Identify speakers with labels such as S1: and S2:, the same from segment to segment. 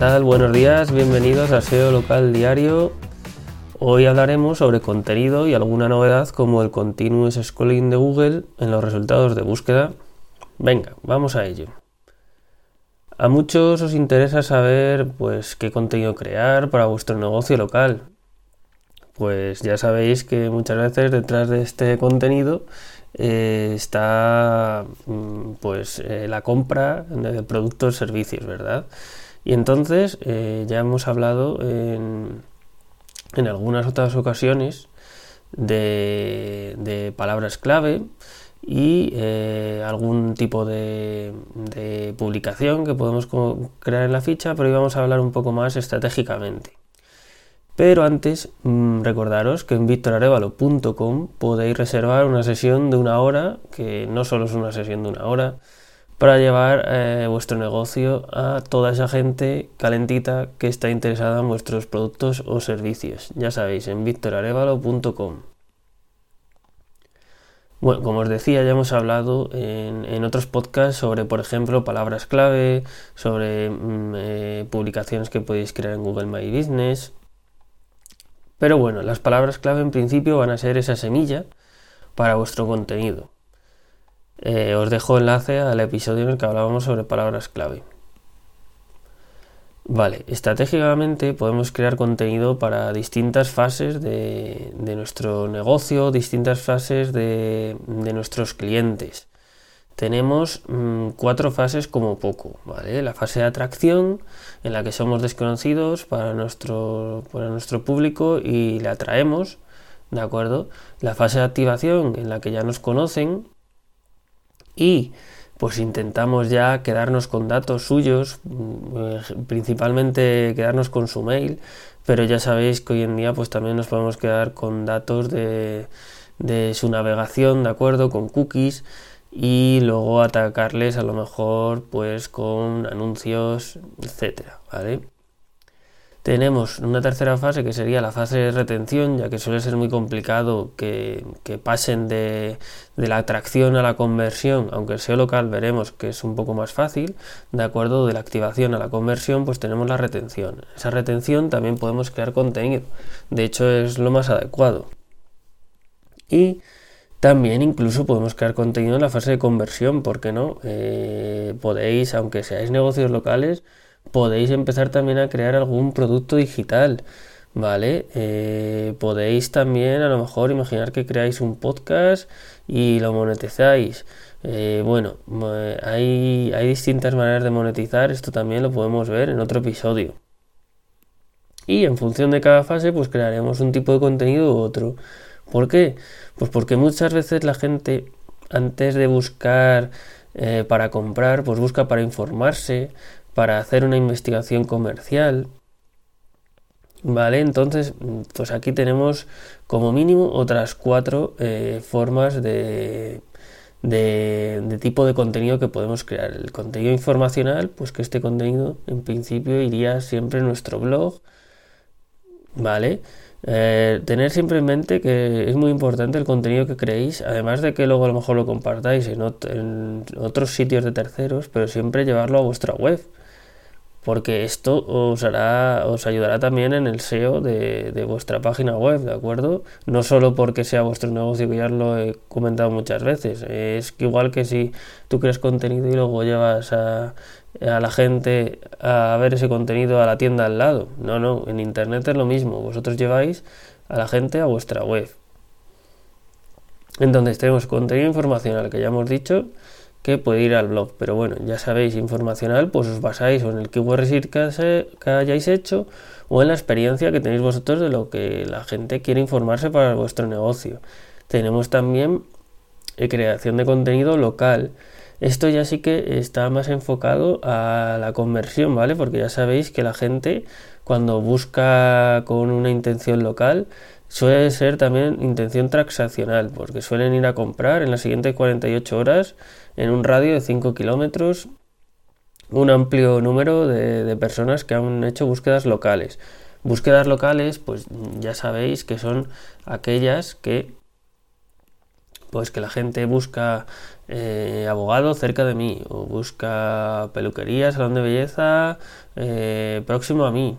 S1: Buenos días, bienvenidos a SEO Local Diario. Hoy hablaremos sobre contenido y alguna novedad como el Continuous Scrolling de Google en los resultados de búsqueda. Venga, vamos a ello. A muchos os interesa saber pues qué contenido crear para vuestro negocio local. Pues ya sabéis que muchas veces detrás de este contenido eh, está mm, pues eh, la compra de productos o servicios, ¿verdad? Y entonces eh, ya hemos hablado en, algunas otras ocasiones de, palabras clave y algún tipo de, de, publicación que podemos crear en la ficha, pero hoy vamos a hablar un poco más estratégicamente. Pero antes, mm, recordaros que en victorarevalo.com podéis reservar una sesión de una hora, que no solo es una sesión de una hora, para llevar eh, vuestro negocio a toda esa gente calentita que está interesada en vuestros productos o servicios. Ya sabéis, en victorarevalo.com. Bueno, como os decía, ya hemos hablado en, otros podcasts sobre, por ejemplo, palabras clave, sobre mm, eh, publicaciones que podéis crear en Google My Business, pero bueno, las palabras clave en principio van a ser esa semilla para vuestro contenido. Eh, os dejo enlace al episodio en el que hablábamos sobre palabras clave. Vale, estratégicamente podemos crear contenido para distintas fases de, nuestro negocio, distintas fases de nuestros clientes tenemos mm, cuatro fases como poco, ¿vale? La fase de atracción, en la que somos desconocidos para nuestro, para nuestro público y le atraemos, ¿de acuerdo? La fase de activación, en la que ya nos conocen y pues intentamos ya quedarnos con datos suyos, mm, eh, principalmente quedarnos con su mail, pero ya sabéis que hoy en día pues también nos podemos quedar con datos de, de su navegación, ¿de acuerdo? Con cookies y luego atacarles a lo mejor pues con anuncios, etcétera, ¿vale? Tenemos una tercera fase que sería la fase de retención, ya que suele ser muy complicado que, pasen de, la atracción a la conversión, aunque el SEO local veremos que es un poco más fácil, de acuerdo de la activación a la conversión, pues tenemos la retención. Esa retención también podemos crear contenido, de hecho es lo más adecuado. Y también incluso podemos crear contenido en la fase de conversión, ¿por qué no? Eh, podéis, aunque seáis negocios locales, podéis empezar también a crear algún producto digital, ¿vale? Eh, podéis también a lo mejor imaginar que creáis un podcast y lo monetizáis. Eh, bueno, hay, hay distintas maneras de monetizar, esto también lo podemos ver en otro episodio. Y en función de cada fase, pues crearemos un tipo de contenido u otro. ¿Por qué? Pues porque muchas veces la gente antes de buscar eh, para comprar, pues busca para informarse, para hacer una investigación comercial. Vale, entonces, pues aquí tenemos como mínimo otras cuatro eh, formas de, de, tipo de contenido que podemos crear. El contenido informacional, pues que este contenido en principio iría siempre en nuestro blog. Vale. Eh, tener siempre en mente que es muy importante el contenido que creéis, además de que luego a lo mejor lo compartáis en, otros sitios de terceros, pero siempre llevarlo a vuestra web, porque esto os, hará, os ayudará también en el SEO de, de vuestra página web, ¿de acuerdo? No solo porque sea vuestro negocio, que ya lo he comentado muchas veces, es que igual que si tú creas contenido y luego llevas a a la gente a ver ese contenido a la tienda al lado. No, no, en Internet es lo mismo. Vosotros lleváis a la gente a vuestra web. Entonces tenemos contenido informacional que ya hemos dicho que puede ir al blog. Pero bueno, ya sabéis, informacional, pues os basáis en el keyword research que, que hayáis hecho o en la experiencia que tenéis vosotros de lo que la gente quiere informarse para vuestro negocio. Tenemos también eh, creación de contenido local esto ya sí que está más enfocado a la conversión, ¿vale? Porque ya sabéis que la gente cuando busca con una intención local suele ser también intención transaccional, porque suelen ir a comprar en las siguientes 48 horas en un radio de 5 kilómetros un amplio número de, personas que han hecho búsquedas locales. Búsquedas locales, pues ya sabéis que son aquellas que pues que la gente busca eh, abogado cerca de mí, o busca peluquería, salón de belleza eh, próximo a mí,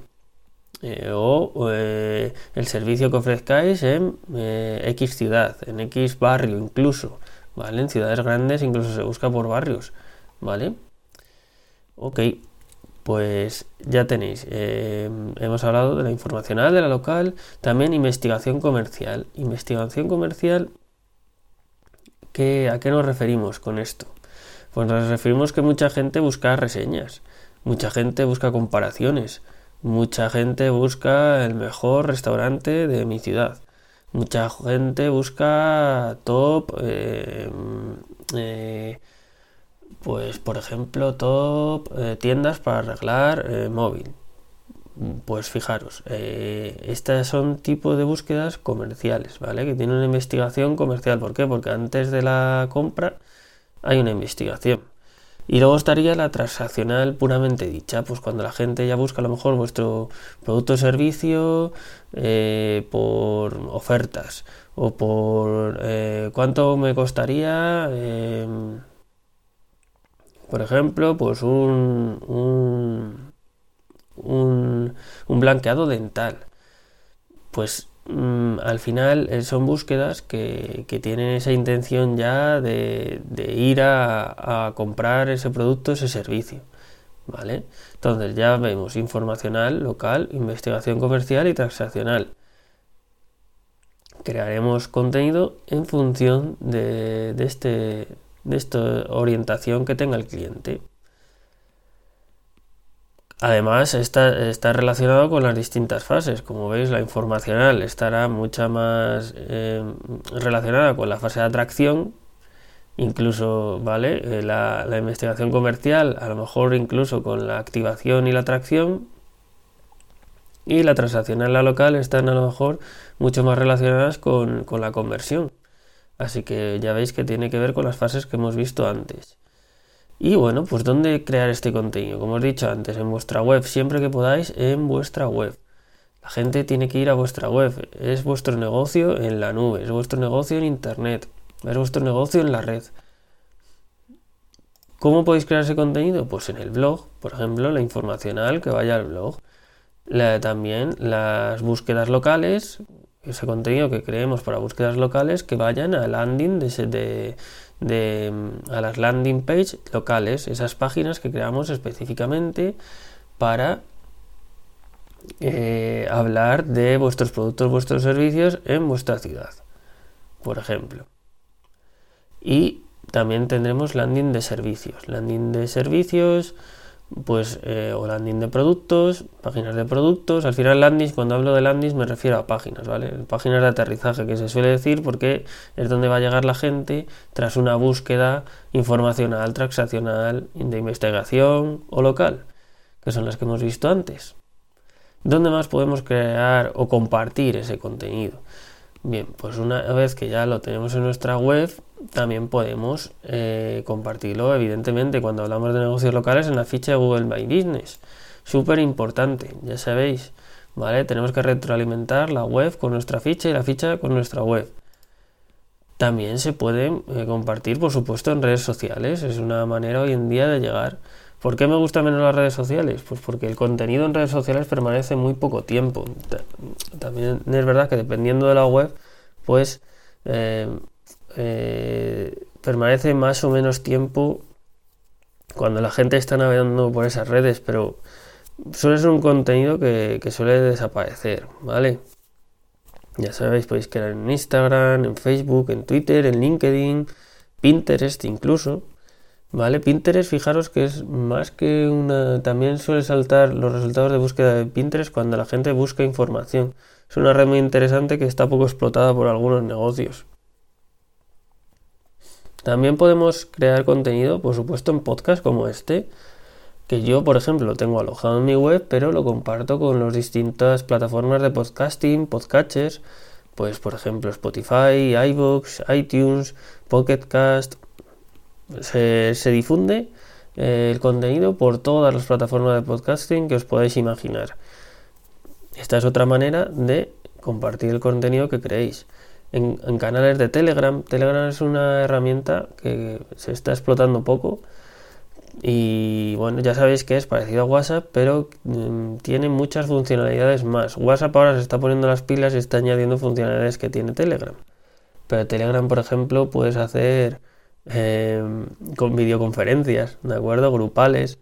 S1: eh, o el servicio que ofrezcáis en X ciudad, en X barrio incluso, ¿vale? En ciudades grandes incluso se busca por barrios, ¿vale? Ok, pues ya tenéis, hemos hablado de la informacional, de la local, también investigación comercial. Investigación comercial ¿A qué nos referimos con esto? Pues nos referimos que mucha gente busca reseñas, mucha gente busca comparaciones, mucha gente busca el mejor restaurante de mi ciudad, mucha gente busca top, eh, eh, pues por ejemplo top eh, tiendas para arreglar móvil. Pues fijaros, estas son tipos de búsquedas comerciales, ¿vale? Que tienen una investigación comercial. ¿Por qué? Porque antes de la compra hay una investigación. Y luego estaría la transaccional puramente dicha, pues cuando la gente ya busca a lo mejor vuestro producto o servicio eh, por ofertas o por eh, cuánto me costaría, por ejemplo, pues un un, blanqueado dental. Pues mm, al final eh, son búsquedas que, tienen esa intención ya de, ir a, comprar ese producto, ese servicio. ¿Vale? Entonces ya vemos informacional, local, investigación comercial y transaccional. Crearemos contenido en función de, de, este, de esta orientación que tenga el cliente. Además, está, relacionado con las distintas fases. Como veis, la informacional estará mucha más eh, relacionada con la fase de atracción, incluso, ¿vale? Eh, la, investigación comercial, a lo mejor incluso con la activación y la atracción. Y la transaccional, la local, están a lo mejor mucho más relacionadas con la conversión. Así que ya veis que tiene que ver con las fases que hemos visto antes. Y bueno, pues ¿dónde crear este contenido? Como os he dicho antes, en vuestra web, siempre que podáis, en vuestra web. La gente tiene que ir a vuestra web. Es vuestro negocio en la nube, es vuestro negocio en internet, es vuestro negocio en la red. ¿Cómo podéis crear ese contenido? Pues en el blog, por ejemplo, la informacional que vaya al blog. también las búsquedas locales, ese contenido que creemos para búsquedas locales que vayan al landing de, de, a las landing page locales, esas páginas que creamos específicamente para eh, hablar de vuestros productos, vuestros servicios en vuestra ciudad, por ejemplo. Y también tendremos landing de servicios. Landing de servicios pues eh, o landing de productos, páginas de productos. Al final landings, cuando hablo de landings me refiero a páginas, ¿vale? Páginas de aterrizaje que se suele decir porque es donde va a llegar la gente tras una búsqueda informacional, transaccional, de investigación o local, que son las que hemos visto antes. ¿Dónde más podemos crear o compartir ese contenido? Bien, pues una vez que ya lo tenemos en nuestra web, también podemos eh, compartirlo, evidentemente, cuando hablamos de negocios locales en la ficha de Google My Business. Súper importante, ya sabéis, ¿vale? Tenemos que retroalimentar la web con nuestra ficha y la ficha con nuestra web. También se puede eh, compartir, por supuesto, en redes sociales. Es una manera hoy en día de llegar. ¿Por qué me gustan menos las redes sociales? Pues porque el contenido en redes sociales permanece muy poco tiempo. También es verdad que dependiendo de la web, pues eh, eh, permanece más o menos tiempo cuando la gente está navegando por esas redes, pero suele ser un contenido que, suele desaparecer, ¿vale? Ya sabéis, podéis crear en Instagram, en Facebook, en Twitter, en LinkedIn, Pinterest incluso. ¿Vale? Pinterest, fijaros que es más que una... También suele saltar los resultados de búsqueda de Pinterest cuando la gente busca información. Es una red muy interesante que está poco explotada por algunos negocios. También podemos crear contenido, por supuesto, en podcast como este, que yo, por ejemplo, lo tengo alojado en mi web, pero lo comparto con las distintas plataformas de podcasting, podcatchers, pues por ejemplo Spotify, iVoox, iTunes, Pocketcast. Se, se difunde eh, el contenido por todas las plataformas de podcasting que os podáis imaginar. Esta es otra manera de compartir el contenido que creéis. En, canales de Telegram. Telegram es una herramienta que se está explotando poco. Y bueno, ya sabéis que es parecido a WhatsApp, pero mm, tiene muchas funcionalidades más. WhatsApp ahora se está poniendo las pilas y está añadiendo funcionalidades que tiene Telegram. Pero Telegram, por ejemplo, puedes hacer em, con videoconferencias, ¿de acuerdo? Grupales.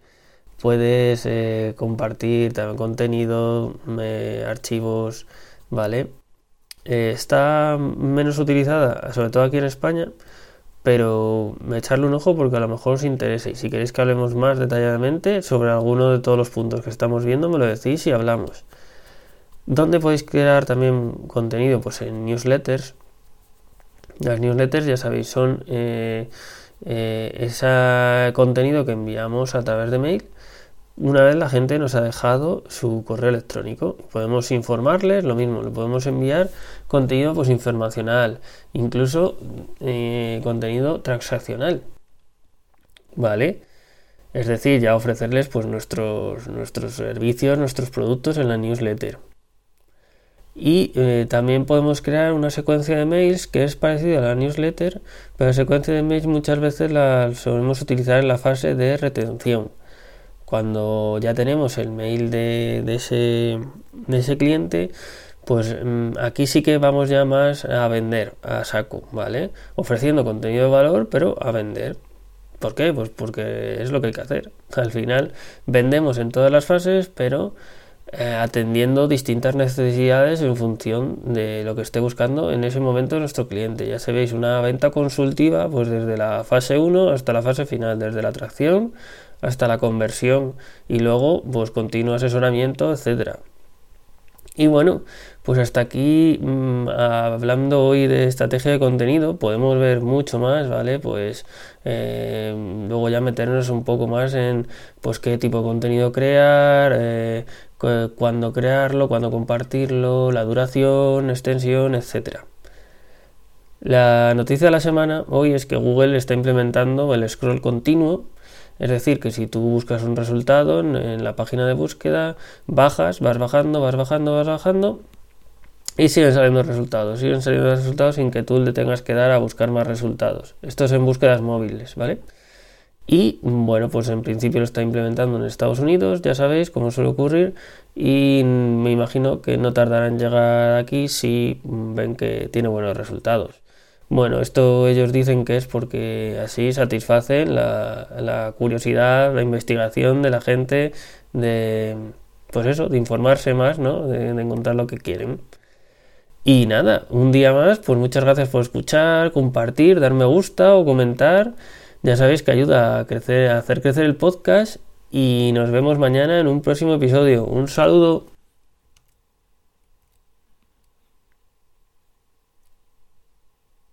S1: Puedes eh, compartir también contenido, eh, archivos, ¿vale? Eh, está menos utilizada, sobre todo aquí en España, pero echarle un ojo porque a lo mejor os interesa. Y si queréis que hablemos más detalladamente sobre alguno de todos los puntos que estamos viendo, me lo decís y hablamos. ¿Dónde podéis crear también contenido? Pues en newsletters. Las newsletters, ya sabéis, son eh, eh, ese contenido que enviamos a través de mail una vez la gente nos ha dejado su correo electrónico. Podemos informarles, lo mismo, le podemos enviar contenido pues, informacional, incluso eh, contenido transaccional. ¿Vale? Es decir, ya ofrecerles pues, nuestros, nuestros servicios, nuestros productos en la newsletter. Y eh, también podemos crear una secuencia de mails que es parecida a la newsletter, pero la secuencia de mails muchas veces la solemos utilizar en la fase de retención cuando ya tenemos el mail de, ese, cliente, pues mm, aquí sí que vamos ya más a vender a saco, ¿vale? Ofreciendo contenido de valor, pero a vender. ¿Por qué? Pues porque es lo que hay que hacer. Al final vendemos en todas las fases, pero eh, atendiendo distintas necesidades en función de lo que esté buscando en ese momento nuestro cliente. Ya sabéis, una venta consultiva, pues desde la fase 1 hasta la fase final, desde la atracción hasta la conversión y luego pues continuo asesoramiento, etcétera. Y bueno, pues hasta aquí mm, hablando hoy de estrategia de contenido, podemos ver mucho más, ¿vale? Pues eh, luego ya meternos un poco más en pues qué tipo de contenido crear, eh, cuándo crearlo, cuándo compartirlo, la duración, extensión, etcétera. La noticia de la semana hoy es que Google está implementando el scroll continuo es decir, que si tú buscas un resultado en, la página de búsqueda, bajas, vas bajando, vas bajando, vas bajando y siguen saliendo resultados, siguen saliendo resultados sin que tú le tengas que dar a buscar más resultados. Esto es en búsquedas móviles, ¿vale? Y bueno, pues en principio lo está implementando en Estados Unidos, ya sabéis cómo suele ocurrir, y me imagino que no tardará en llegar aquí si ven que tiene buenos resultados. Bueno, esto ellos dicen que es porque así satisfacen la, curiosidad, la investigación de la gente de, pues eso, de informarse más, ¿no? De, de, encontrar lo que quieren. Y nada, un día más, pues muchas gracias por escuchar, compartir, dar me gusta o comentar. Ya sabéis que ayuda a crecer, a hacer crecer el podcast y nos vemos mañana en un próximo episodio. Un saludo.